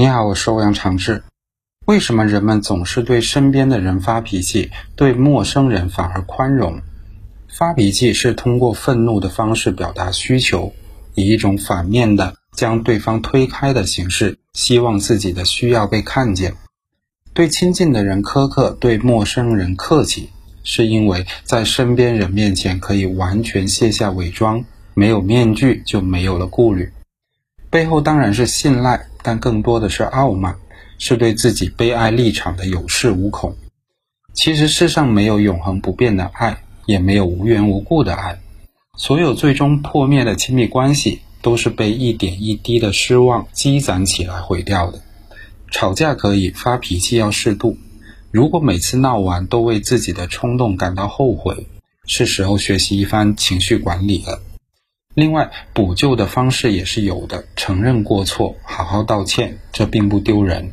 你好，我是欧阳长志。为什么人们总是对身边的人发脾气，对陌生人反而宽容？发脾气是通过愤怒的方式表达需求，以一种反面的将对方推开的形式，希望自己的需要被看见。对亲近的人苛刻，对陌生人客气，是因为在身边人面前可以完全卸下伪装，没有面具就没有了顾虑。背后当然是信赖，但更多的是傲慢，是对自己悲哀立场的有恃无恐。其实世上没有永恒不变的爱，也没有无缘无故的爱。所有最终破灭的亲密关系，都是被一点一滴的失望积攒起来毁掉的。吵架可以，发脾气要适度。如果每次闹完都为自己的冲动感到后悔，是时候学习一番情绪管理了。另外，补救的方式也是有的，承认过错，好好道歉，这并不丢人。